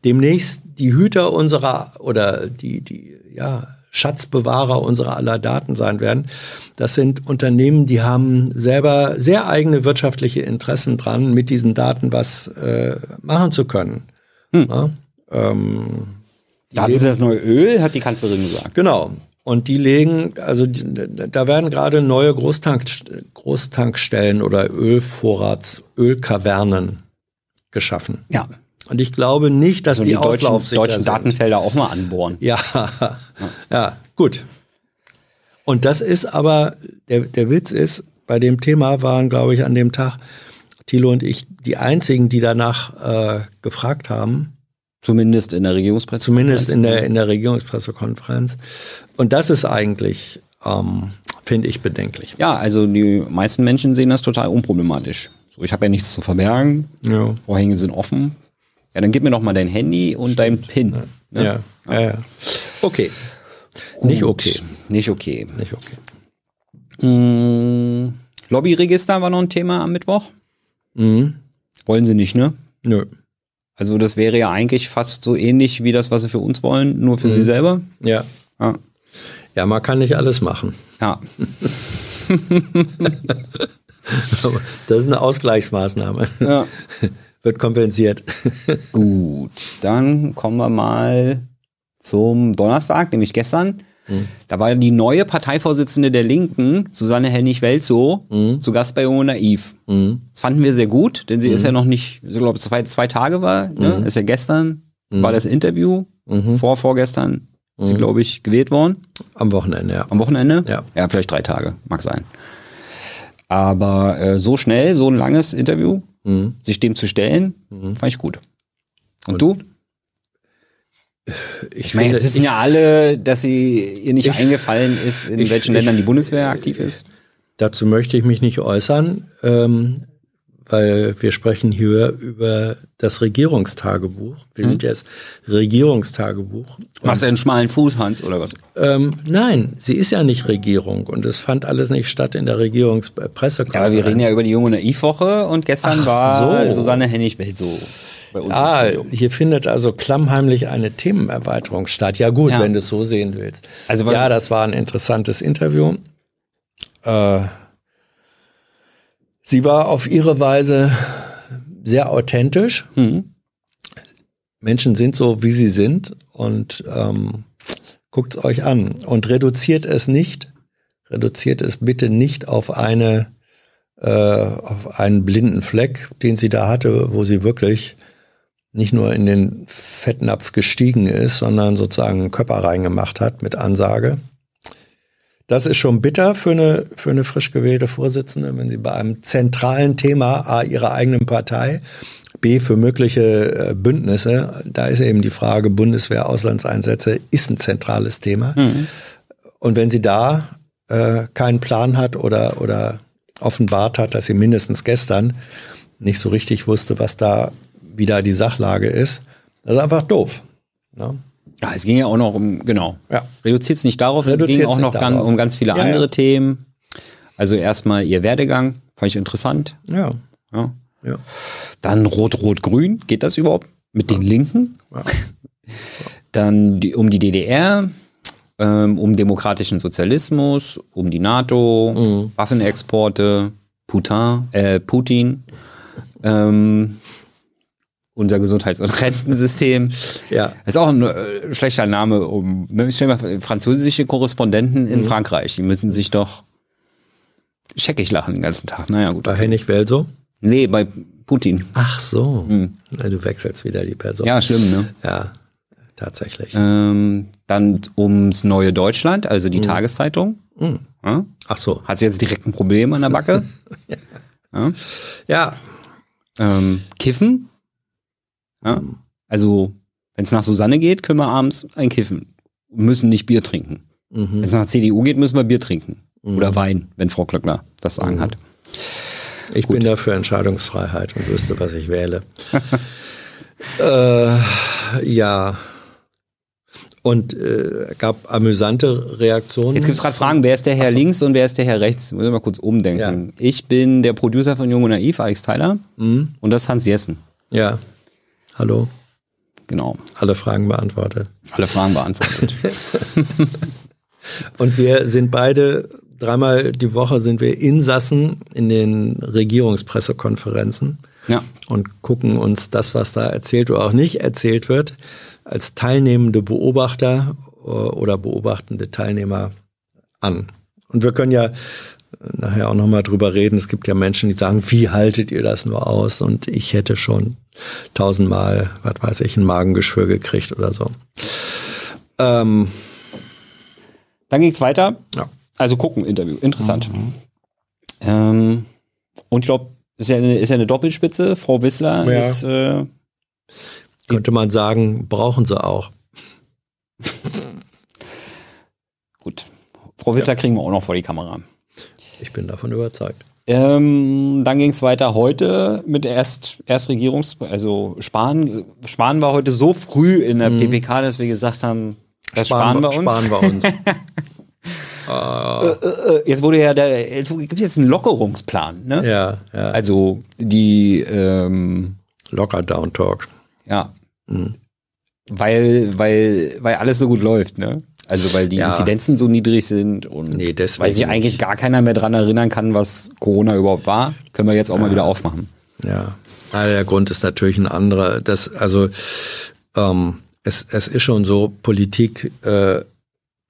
demnächst die Hüter unserer oder die, die, ja, Schatzbewahrer unserer aller Daten sein werden. Das sind Unternehmen, die haben selber sehr eigene wirtschaftliche Interessen dran, mit diesen Daten was äh, machen zu können. Ja, ähm, die Da hatten sie das neue Öl, hat die Kanzlerin gesagt. Genau. Und die legen, also die, da werden gerade neue Großtank, Großtankstellen oder Ölvorrats, Ölkavernen geschaffen. Ja. Und ich glaube nicht, dass Also die, die, deutschen, deutschen sind. Datenfelder auch mal anbohren. Ja, ja, gut. Und das ist aber, der, der Witz ist, bei dem Thema waren, glaube ich, an dem Tag Thilo und ich die einzigen, die danach äh, gefragt haben. Zumindest in der Regierungspresse. Zumindest in der, in der Regierungspressekonferenz. Und das ist eigentlich, ähm, finde ich, bedenklich. Ja, also die meisten Menschen sehen das total unproblematisch. So, ich habe ja nichts zu verbergen. Ja. Vorhänge sind offen. Ja, dann gib mir doch mal dein Handy und dein PIN. Ne? Ja, ja, ja. Okay. Nicht okay. Nicht okay. Nicht okay. Mm, Lobbyregister war noch ein Thema am Mittwoch. Mhm. Wollen sie nicht, ne? Nö. Also das wäre ja eigentlich fast so ähnlich wie das, was sie für uns wollen, nur für sie selber. Ja. Ja. Ja, man kann nicht alles machen. ja. [LAUGHS] Das ist eine Ausgleichsmaßnahme. ja. [LAUGHS] Wird kompensiert. [LAUGHS] Gut, dann kommen wir mal zum Donnerstag, nämlich gestern. Da war die neue Parteivorsitzende der Linken, Susanne Hennig-Welzow, zu Gast bei Junge Naiv. Das fanden wir sehr gut, denn sie ist ja noch nicht, ich glaube, zwei, zwei Tage war, ne? ist ja gestern, war das Interview, vor, vorgestern ist sie, glaube ich, gewählt worden. Am Wochenende, ja. Am Wochenende? Ja. Ja, vielleicht drei Tage, mag sein. Aber äh, so schnell, so ein langes Interview, sich dem zu stellen, fand ich gut. Und, du? Ich meine, jetzt wissen ja alle, dass sie ihr nicht eingefallen ist, in ich- welchen ich- Ländern die Bundeswehr aktiv ist. Dazu möchte ich mich nicht äußern, ähm, weil wir sprechen hier über das Regierungstagebuch. Wir sind jetzt Regierungstagebuch. Hast du einen schmalen Fuß, Hans, oder was? Ähm, nein, sie ist ja nicht Regierung und es fand alles nicht statt in der Regierungspressekonferenz. Ja, aber wir reden ja über die junge Naivwoche und gestern Ach war so. Susanne Hennig-Welt so bei uns. Ah, hier findet also klammheimlich eine Themenerweiterung statt. Ja gut, Ja. wenn du es so sehen willst. Also, ja, das war ein interessantes Interview. Äh, sie war auf ihre Weise sehr authentisch. Mhm. Menschen sind so, wie sie sind und ähm, guckt es euch an und reduziert es nicht, reduziert es bitte nicht auf eine äh, auf einen blinden Fleck, den sie da hatte, wo sie wirklich nicht nur in den Fettnapf gestiegen ist, sondern sozusagen einen Körper reingemacht hat mit Ansage. Das ist schon bitter für eine, für eine frisch gewählte Vorsitzende, wenn sie bei einem zentralen Thema A ihrer eigenen Partei, B für mögliche äh, Bündnisse, da ist eben die Frage Bundeswehr, Auslandseinsätze, ist ein zentrales Thema. Und wenn sie da äh, keinen Plan hat oder, oder offenbart hat, dass sie mindestens gestern nicht so richtig wusste, was da wieder die Sachlage ist, das ist einfach doof. Ne? Ja, es ging ja auch noch um, genau. Ja. Reduziert es nicht darauf, es ging auch noch ganz, um ganz viele Ja, andere ja. Themen. Also erstmal ihr Werdegang, fand ich interessant. Ja. Ja. ja. Dann Rot-Rot-Grün, geht das überhaupt? Mit den Linken? [LAUGHS] Dann die, um die DDR, ähm, um demokratischen Sozialismus, um die NATO, Waffenexporte, Putin, äh, Putin, ähm, unser Gesundheits- und [LAUGHS] Rentensystem. Ja. Ist auch ein äh, schlechter Name, um ne, stell mal französische Korrespondenten in Frankreich, die müssen sich doch scheckig lachen den ganzen Tag. Naja, gut. Bei Hennig Welso? Nee, bei Putin. Ach so. Na, du wechselst wieder die Person. Ja, schlimm, ne? Ja, tatsächlich. Ähm, dann ums neue Deutschland, also die Tageszeitung. Ja? Ach so. Hat sie jetzt direkt ein Problem an der Backe? [LAUGHS] Ja, ähm, Kiffen. Ja? Also, wenn es nach Susanne geht, können wir abends ein Kiffen. Wir müssen nicht Bier trinken. Wenn es nach CDU geht, müssen wir Bier trinken. Oder Wein, wenn Frau Klöckner das Sagen hat. ich bin dafür Entscheidungsfreiheit und wüsste, was ich wähle. [LAUGHS] äh, ja. Und äh, gab amüsante Reaktionen. Jetzt gibt es gerade Fragen, wer ist der Herr links und wer ist der Herr rechts? Muss ich mal kurz umdenken. Ich bin der Producer von Jung und Naiv, Alex Tyler. Und das ist Hans Jessen. Ja. Hallo. Genau. Alle Fragen beantwortet. Alle Fragen beantwortet. [LAUGHS] Und wir sind beide, dreimal die Woche sind wir Insassen in den Regierungspressekonferenzen ja. und gucken uns das, was da erzählt oder auch nicht erzählt wird, als teilnehmende Beobachter äh, oder beobachtende Teilnehmer an. Und wir können ja nachher auch nochmal drüber reden. Es gibt ja Menschen, die sagen, wie haltet ihr das nur aus? Und ich hätte schon tausendmal, was weiß ich, ein Magengeschwür gekriegt oder so. Ähm, Dann ging es weiter. ja. Also gucken, Interview. Interessant. Ähm, und ich glaube, ist ja, eine, ist ja eine Doppelspitze. Frau Wissler Ja. ist äh, Könnte man sagen, brauchen sie auch. gut. Frau Wissler kriegen wir auch noch vor die Kamera. Ich bin davon überzeugt. Ähm, dann ging es weiter heute mit Erst, Erstregierungs... Also Spahn, Spahn war heute so früh in der PPK, dass wir gesagt haben, das sparen, wir uns. Sparen wir uns. [LAUGHS] Äh, Jetzt wurde ja der... Jetzt gibt es jetzt einen Lockerungsplan. Ne? ja, ja. Also die... Ähm, Locker Down Talk. Ja. Weil, weil, weil alles so gut läuft, ne? Also weil die Ja. Inzidenzen so niedrig sind und Nee, weil sich eigentlich gar keiner mehr dran erinnern kann, was Corona überhaupt war, können wir jetzt auch mal wieder aufmachen. Ja. ja. Der Grund ist natürlich ein anderer. Das, also ähm, es, es ist schon so, Politik äh,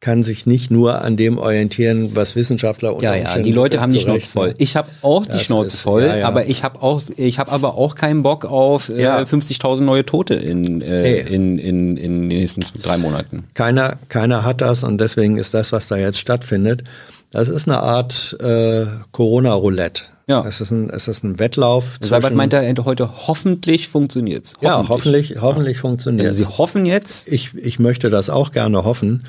kann sich nicht nur an dem orientieren, was Wissenschaftler unter Ja, ja, die Leute haben die Schnauze voll. Ich habe auch die Das Schnauze ist- voll, ja, ja. aber ich habe auch, ich habe aber auch keinen Bock auf äh, Ja. 50.000 neue Tote in, äh, Nee. in, in, in den nächsten drei Monaten. Keiner, keiner hat das und deswegen ist das, was da jetzt stattfindet, Das ist eine Art äh, Corona-Roulette. Ja. Es ist ein, es ist ein Wettlauf. Seibert meinte er heute, hoffentlich funktioniert's. ja, hoffentlich, hoffentlich funktioniert Also sie hoffen jetzt, ich, ich möchte das auch gerne hoffen.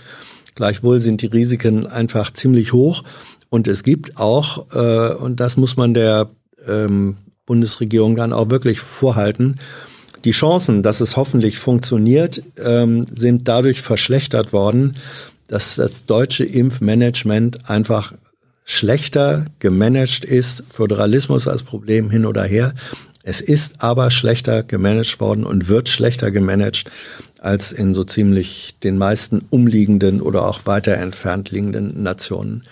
Gleichwohl sind die Risiken einfach ziemlich hoch. Und es gibt auch, äh, und das muss man der ähm, Bundesregierung dann auch wirklich vorhalten, die Chancen, dass es hoffentlich funktioniert, ähm, sind dadurch verschlechtert worden, dass das deutsche Impfmanagement einfach schlechter gemanagt ist. Föderalismus als Problem hin oder her. Es ist aber schlechter gemanagt worden und wird schlechter gemanagt als in so ziemlich den meisten umliegenden oder auch weiter entfernt liegenden Nationen.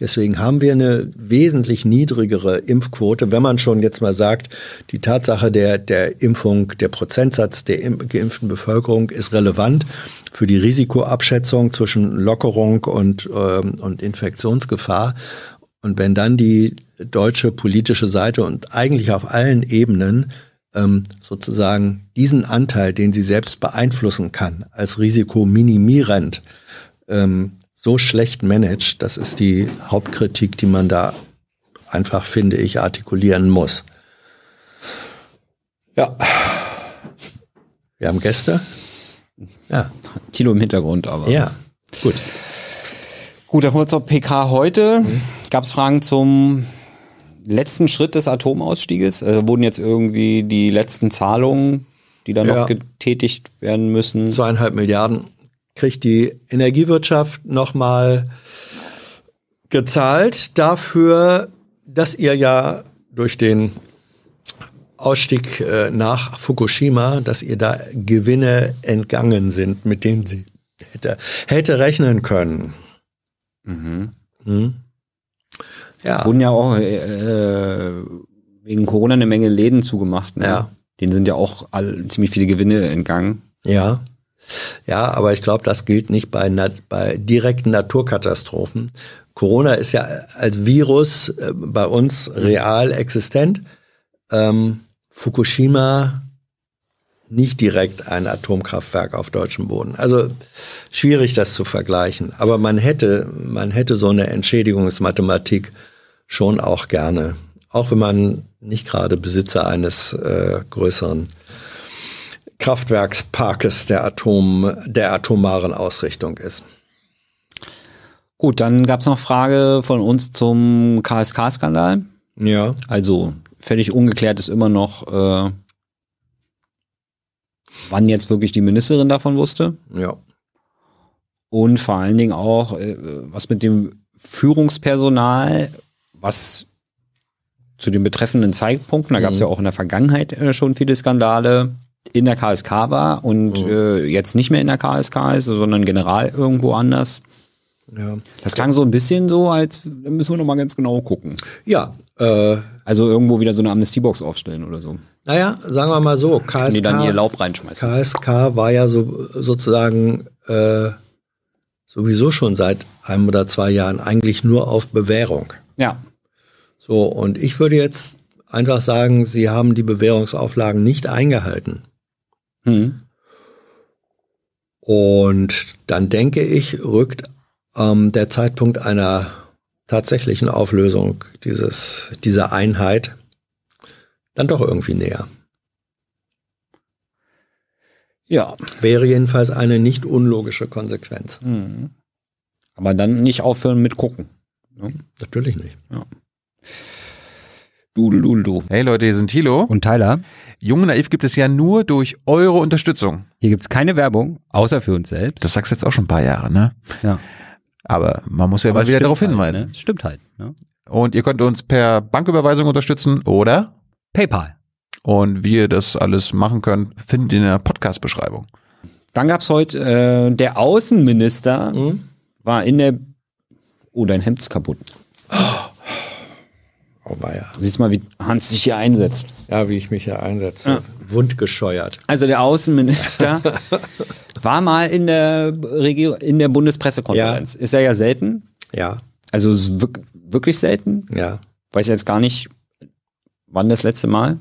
Deswegen haben wir eine wesentlich niedrigere Impfquote, wenn man schon jetzt mal sagt, die Tatsache der, der Impfung, der Prozentsatz der im- geimpften Bevölkerung ist relevant für die Risikoabschätzung zwischen Lockerung und, ähm, und Infektionsgefahr. Und wenn dann die deutsche politische Seite und eigentlich auf allen Ebenen ähm, sozusagen diesen Anteil, den sie selbst beeinflussen kann, als Risiko minimierend, ähm, so schlecht managt, das ist die Hauptkritik, die man da einfach, finde ich, artikulieren muss. Ja. Wir haben Gäste? Ja. Tilo im Hintergrund, aber. Ja. Gut. Gut, dann kommen wir zur PK heute. Gab es Fragen zum letzten Schritt des Atomausstieges? Also wurden jetzt irgendwie die letzten Zahlungen, die dann Ja. noch getätigt werden müssen? zweieinhalb Milliarden kriegt die Energiewirtschaft nochmal gezahlt dafür, dass ihr ja durch den Ausstieg äh, nach Fukushima, dass ihr da Gewinne entgangen sind, mit denen sie hätte, hätte rechnen können. Mhm. Ja, wurden ja auch äh, wegen Corona eine Menge Läden zugemacht. Ne? Ja. Denen sind ja auch all, ziemlich viele Gewinne entgangen. Ja. Ja, aber ich glaube, das gilt nicht bei, bei direkten Naturkatastrophen. Corona ist ja als Virus äh, bei uns real existent. Ähm, Fukushima nicht direkt ein Atomkraftwerk auf deutschem Boden. Also schwierig, das zu vergleichen. Aber man hätte, man hätte so eine Entschädigungsmathematik schon auch gerne. Auch wenn man nicht gerade Besitzer eines äh, größeren Kraftwerksparkes der Atom, der atomaren Ausrichtung ist. Gut, dann gab es noch Frage von uns zum KSK-Skandal. Ja. Also völlig ungeklärt ist immer noch, äh, wann jetzt wirklich die Ministerin davon wusste. Ja. Und vor allen Dingen auch, äh, was mit dem Führungspersonal, was zu den betreffenden Zeitpunkten, da gab es ja auch in der Vergangenheit äh, schon viele Skandale, in der KSK war und äh, jetzt nicht mehr in der KSK ist, sondern general irgendwo anders. Ja. Das klang so ein bisschen so, als müssen wir noch mal ganz genau gucken. Ja. Äh, Also irgendwo wieder so eine Amnestiebox aufstellen oder so. naja, sagen wir mal so, Wenn die dann ihr KSK, Laub reinschmeißen. KSK war ja so sozusagen äh, sowieso schon seit einem oder zwei Jahren eigentlich nur auf Bewährung. Ja. So, und ich würde jetzt einfach sagen, sie haben die Bewährungsauflagen nicht eingehalten. Hm. Und dann denke ich, rückt ähm, der Zeitpunkt einer tatsächlichen Auflösung dieses, dieser Einheit dann doch irgendwie näher. Ja. Wäre jedenfalls eine nicht unlogische Konsequenz. Aber dann nicht aufhören mit gucken. Natürlich nicht. Du, du, du. Hey Leute, hier sind Thilo. Und Tyler, Jung und Naiv gibt es ja nur durch eure Unterstützung. hier gibt's keine Werbung, außer für uns selbst. Das sagst du jetzt auch schon ein paar Jahre, ne? ja. Aber man muss ja Aber mal wieder darauf halt, hinweisen. Ne? Stimmt halt. Ne? Und ihr könnt uns per Banküberweisung unterstützen oder PayPal. und wie ihr das alles machen könnt, findet ihr in der Podcast-Beschreibung. Dann gab's heute, äh, der Außenminister war in der, oh, dein Hemd ist kaputt. Oh [GASPS] weia. Siehst mal, wie Hans sich hier einsetzt. Ja, wie ich mich hier einsetze. Wundgescheuert. Also der Außenminister [LAUGHS] war mal in der Regio in der Bundespressekonferenz. Ist er ja selten. Ja, Also wirklich selten. ja. Weiß jetzt gar nicht, wann das letzte Mal.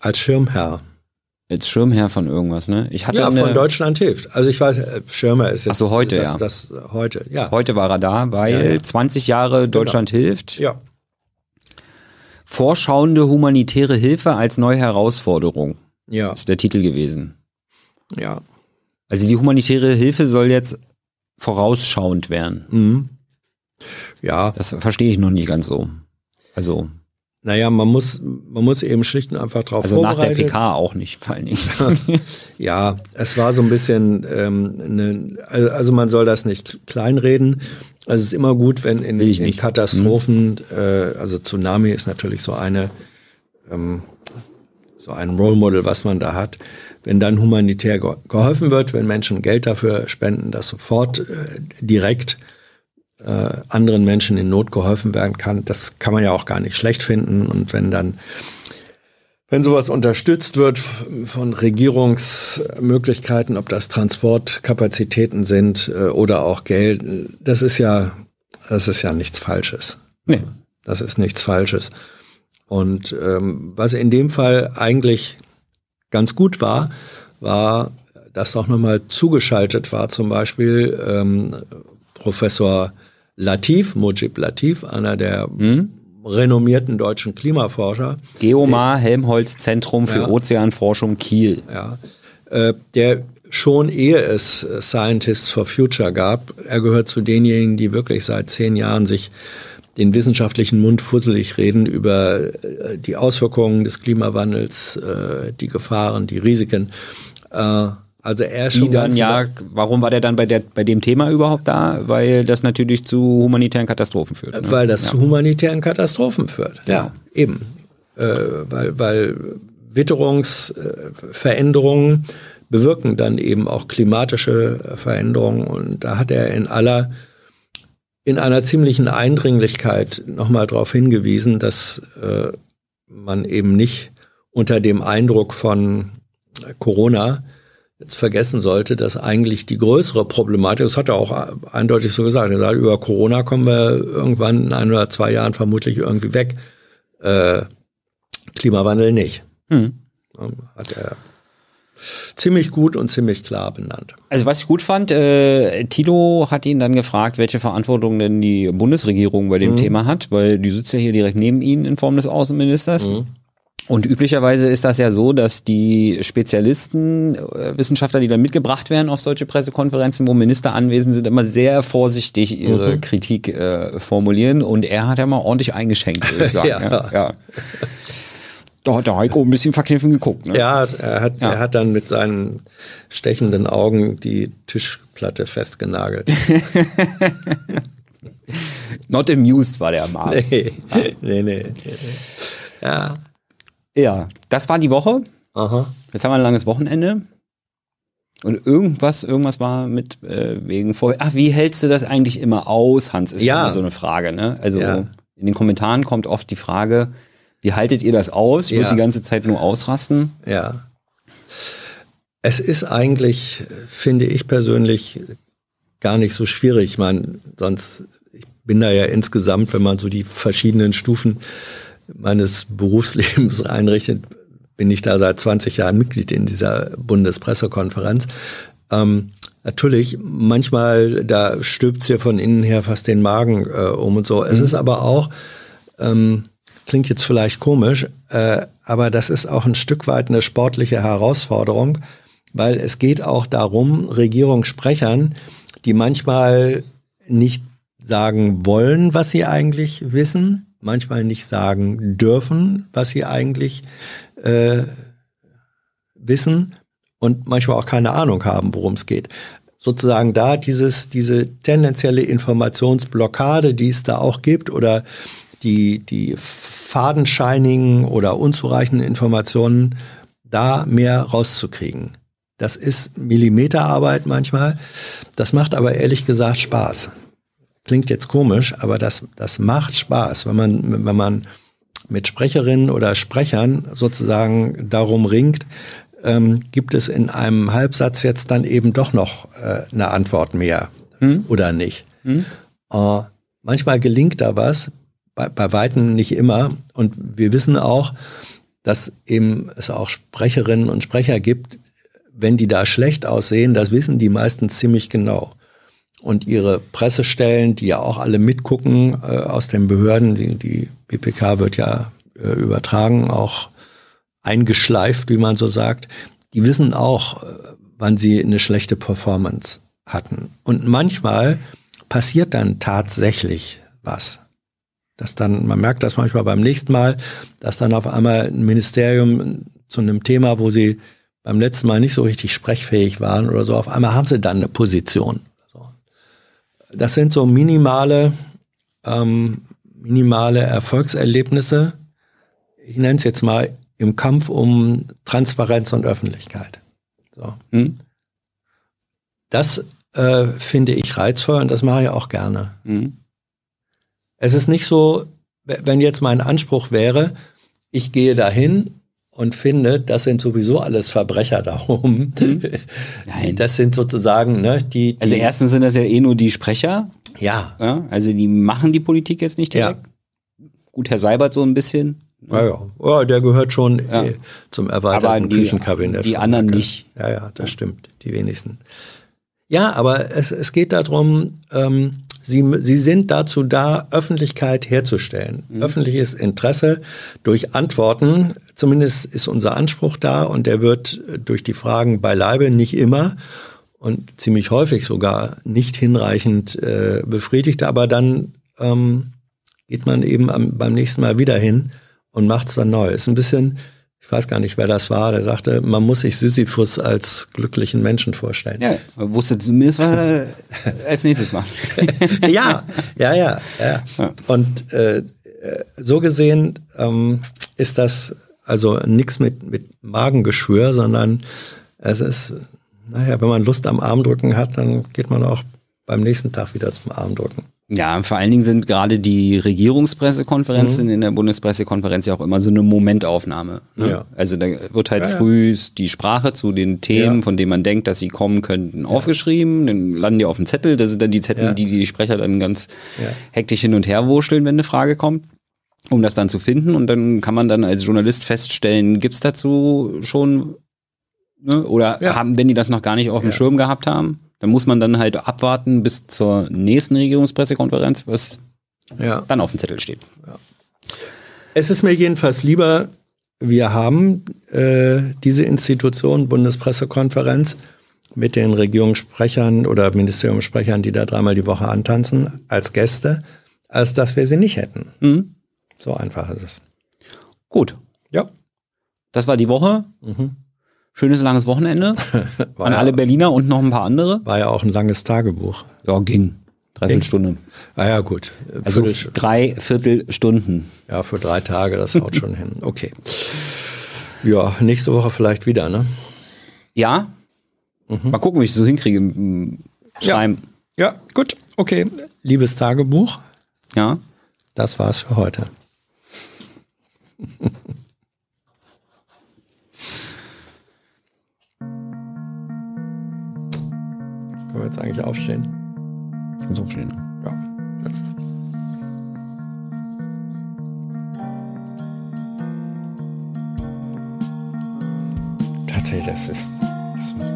Als Schirmherr. Jetzt Schirmherr von irgendwas, ne? Ich hatte Ja, eine, von Deutschland hilft. Also ich weiß, äh, Schirmer ist jetzt. Ach so, heute, das, ja. Das, heute, ja. Heute war er da, weil Ja, ja. 20 Jahre Deutschland hilft. Ja. Vorschauende humanitäre Hilfe als neue Herausforderung Ja, ist der Titel gewesen. ja. Also die humanitäre Hilfe soll jetzt vorausschauend werden. Mhm. Ja, Das verstehe ich noch nicht ganz so. Also, naja, man muss, man muss eben schlicht und einfach drauf also nach der. PK auch nicht, vor allen Dingen. [LAUGHS] Ja, es war so ein bisschen, ähm, ne, also man soll das nicht kleinreden. Also es ist immer gut, wenn in, in. Katastrophen, äh, also Tsunami ist natürlich so eine, ähm, so ein Role Model, was man da hat. Wenn dann humanitär ge geholfen wird, wenn Menschen Geld dafür spenden, dass sofort äh, direkt äh, anderen Menschen in Not geholfen werden kann, das kann man ja auch gar nicht schlecht finden. Und wenn dann wenn sowas unterstützt wird von Regierungsmöglichkeiten, ob das Transportkapazitäten sind äh, oder auch Geld, das ist ja, das ist ja nichts Falsches. nee. Das ist nichts Falsches. Und ähm, was in dem Fall eigentlich ganz gut war, war, dass auch nochmal zugeschaltet war, zum Beispiel ähm, Professor Latif, Mujib Latif, einer der renommierten deutschen Klimaforscher, Geomar Helmholtz Zentrum für Ja. Ozeanforschung Kiel. ja, äh, der schon ehe es äh, Scientists for Future gab, er gehört zu denjenigen, die wirklich seit zehn Jahren sich den wissenschaftlichen Mund fusselig reden über äh, die Auswirkungen des Klimawandels, äh, die Gefahren, die Risiken. Äh, also er ist Die schon dann ja, warum war der dann bei der bei dem Thema überhaupt da? Weil das natürlich zu humanitären Katastrophen führt. Ne? Weil das zu humanitären Katastrophen führt. Ja. Eben. Äh, weil, weil Witterungsveränderungen bewirken dann eben auch klimatische Veränderungen. Und da hat er in aller, in einer ziemlichen Eindringlichkeit nochmal darauf hingewiesen, dass äh, man eben nicht unter dem Eindruck von Corona jetzt vergessen sollte, dass eigentlich die größere Problematik, das hat er auch eindeutig so gesagt, er sagt, über Corona kommen wir irgendwann in ein oder zwei Jahren vermutlich irgendwie weg. Äh, Klimawandel nicht. Hm. Hat er ziemlich gut und ziemlich klar benannt. Also was ich gut fand, äh, Tilo hat ihn dann gefragt, welche Verantwortung denn die Bundesregierung bei dem Mhm. Thema hat, weil die sitzt ja hier direkt neben ihnen in Form des Außenministers. Und üblicherweise ist das ja so, dass die Spezialisten, äh, Wissenschaftler, die dann mitgebracht werden auf solche Pressekonferenzen, wo Minister anwesend sind, immer sehr vorsichtig ihre Kritik äh, formulieren. Und er hat ja mal ordentlich eingeschenkt, würde ich [LAUGHS] sagen. Ja. ja. Ja. Da hat der Heiko ein bisschen verkniffen geguckt. Ne? Ja, er hat, Ja. er hat dann mit seinen stechenden Augen die Tischplatte festgenagelt. [LAUGHS] Not amused war der Mars. [LAUGHS] nee, nee, nee, nee. Ja, Ja, das war die Woche. aha. Jetzt haben wir ein langes Wochenende. Und irgendwas, irgendwas war mit äh, wegen vorher. Ach, wie hältst du das eigentlich immer aus, Hans? Ist Ja. immer so eine Frage, ne? Also Ja. in den Kommentaren kommt oft die Frage, wie haltet ihr das aus? Ich Ja. würde die ganze Zeit nur ausrasten. Ja. Es ist eigentlich, finde ich persönlich, gar nicht so schwierig. Ich meine, sonst, ich bin da ja insgesamt, wenn man so die verschiedenen Stufen meines Berufslebens einrichtet, bin ich da seit 20 Jahren Mitglied in dieser Bundespressekonferenz. Ähm, natürlich, manchmal, da stülpt's dir von innen her fast den Magen äh, um und so. Es ist aber auch, ähm, klingt jetzt vielleicht komisch, äh, aber das ist auch ein Stück weit eine sportliche Herausforderung, weil es geht auch darum, Regierungssprechern, die manchmal nicht sagen wollen, was sie eigentlich wissen, manchmal nicht sagen dürfen, was sie eigentlich äh, wissen und manchmal auch keine Ahnung haben, worum es geht. Sozusagen da dieses, diese tendenzielle Informationsblockade, die es da auch gibt, oder die, die fadenscheinigen oder unzureichenden Informationen, da mehr rauszukriegen. Das ist Millimeterarbeit manchmal. Das macht aber ehrlich gesagt Spaß. Klingt jetzt komisch, aber das, das macht Spaß, wenn man, wenn man mit Sprecherinnen oder Sprechern sozusagen darum ringt, ähm, gibt es in einem Halbsatz jetzt dann eben doch noch äh, eine Antwort mehr oder nicht. Äh, manchmal gelingt da was, bei, bei Weitem nicht immer. Und wir wissen auch, dass eben es auch Sprecherinnen und Sprecher gibt, wenn die da schlecht aussehen, das wissen die meistens ziemlich genau. Und ihre Pressestellen, die ja auch alle mitgucken äh, aus den Behörden, die, die BPK wird ja äh, übertragen, auch eingeschleift, wie man so sagt, die wissen auch, äh, wann sie eine schlechte Performance hatten. Und manchmal passiert dann tatsächlich was. Dass dann, man merkt das manchmal beim nächsten Mal, dass dann auf einmal ein Ministerium zu einem Thema, wo sie beim letzten Mal nicht so richtig sprechfähig waren oder so, auf einmal haben sie dann eine Position. Das sind so minimale, ähm, minimale Erfolgserlebnisse. Ich nenne es jetzt mal im Kampf um Transparenz und Öffentlichkeit. So. Hm? Das äh, finde ich reizvoll und das mache ich auch gerne. Hm? Es ist nicht so, wenn jetzt mein Anspruch wäre, ich gehe dahin und finde, das sind sowieso alles Verbrecher da oben. [LAUGHS] Nein. Das sind sozusagen, ne, die, die Also erstens sind das ja eh nur die Sprecher. ja, Ja? Also die machen die Politik jetzt nicht Ja. direkt. Gut, Herr Seibert so ein bisschen. ja, ja, ja, der gehört schon Ja. eh zum erweiterten Aber die- Küchenkabinett. die anderen nicht. Ja, ja, das stimmt, die wenigsten. Ja, aber es, es geht darum, ähm, sie, sie sind dazu da, Öffentlichkeit herzustellen. Mhm. Öffentliches Interesse durch Antworten, zumindest ist unser Anspruch da und der wird äh, durch die Fragen beileibe nicht immer und ziemlich häufig sogar nicht hinreichend äh, befriedigt, aber dann ähm, geht man eben am, beim nächsten Mal wieder hin und macht es dann neu. Ist ein bisschen, ich weiß gar nicht, wer das war, der sagte, man muss sich Sisyphus als glücklichen Menschen vorstellen. Ja, man wusste zumindest, was er als nächstes macht. [LAUGHS] ja, ja, ja, ja. Und äh, äh, so gesehen ähm, ist das also nichts mit, mit Magengeschwür, sondern es ist, naja, wenn man Lust am Armdrücken hat, dann geht man auch beim nächsten Tag wieder zum Armdrücken. Ja, vor allen Dingen sind gerade die Regierungspressekonferenzen in der Bundespressekonferenz ja auch immer so eine Momentaufnahme. Ne? Ja. Also da wird halt Ja, ja. früh die Sprache zu den Themen, Ja. von denen man denkt, dass sie kommen könnten, aufgeschrieben. Dann landen die auf dem Zettel. Das sind dann die Zettel, Ja. die die Sprecher dann ganz Ja. hektisch hin und her wurschteln, wenn eine Frage kommt. Um das dann zu finden und dann kann man dann als Journalist feststellen, gibt's dazu schon ne? oder Ja. haben, wenn die das noch gar nicht auf dem Ja. Schirm gehabt haben, dann muss man dann halt abwarten bis zur nächsten Regierungspressekonferenz, was Ja. dann auf dem Zettel steht. Es ist mir jedenfalls lieber, wir haben äh, diese Institution, Bundespressekonferenz, mit den Regierungssprechern oder Ministeriumssprechern, die da dreimal die Woche antanzen, als Gäste, als dass wir sie nicht hätten. Mhm. So einfach ist es. Gut, Ja. das war die Woche. Schönes langes Wochenende [LAUGHS] an ja, alle Berliner und noch ein paar andere. war ja auch ein langes Tagebuch. Ja, ging. Dreiviertel Stunde. Ah ja, gut. Also Viertel- drei Viertelstunden. ja, für drei Tage, das haut schon hin. Okay. Ja, nächste Woche vielleicht wieder, ne? Ja. Mal gucken, wie ich es so hinkriege. Schreiben. Ja, gut. Okay. Liebes Tagebuch, Ja. das war's für heute. Können wir jetzt eigentlich aufstehen? So schön. Ja. Tatsächlich, das ist, das muss